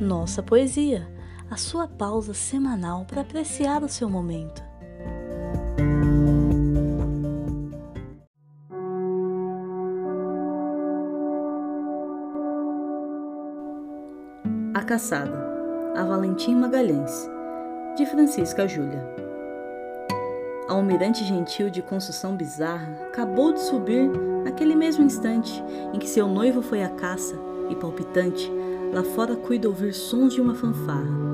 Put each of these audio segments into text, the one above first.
Nossa Poesia, a sua pausa semanal para apreciar o seu momento. A Caçada, a Valentim Magalhães, de Francisca Júlia. A almirante gentil de construção bizarra acabou de subir naquele mesmo instante em que seu noivo foi à caça e palpitante, lá fora cuida ouvir sons de uma fanfarra.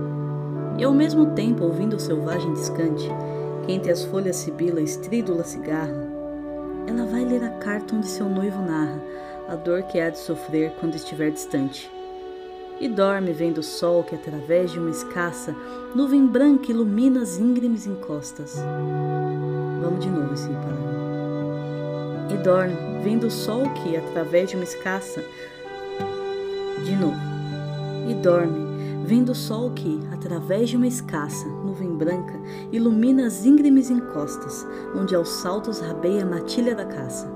E ao mesmo tempo, ouvindo o selvagem descante, que entre as folhas sibila estrídula cigarra, ela vai ler a carta onde seu noivo narra a dor que há de sofrer quando estiver distante. E dorme vendo o sol que, através de uma escassa nuvem branca, ilumina as íngremes encostas. Vamos de novo esse parágrafo. E dorme vendo o sol que, através de uma escassa de novo. E dorme, vendo o sol que, através de uma escassa nuvem branca, ilumina as íngremes encostas, onde aos saltos rabeia a matilha da caça.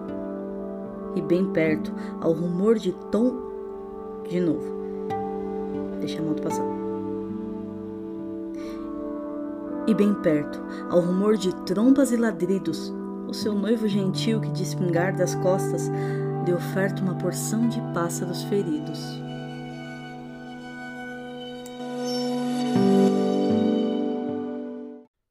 E bem perto, ao rumor de tom. De novo. Deixa a moto passar. E bem perto, ao rumor de trompas e ladridos, o seu noivo gentil que de espingar das costas lhe oferta uma porção de pássaros feridos.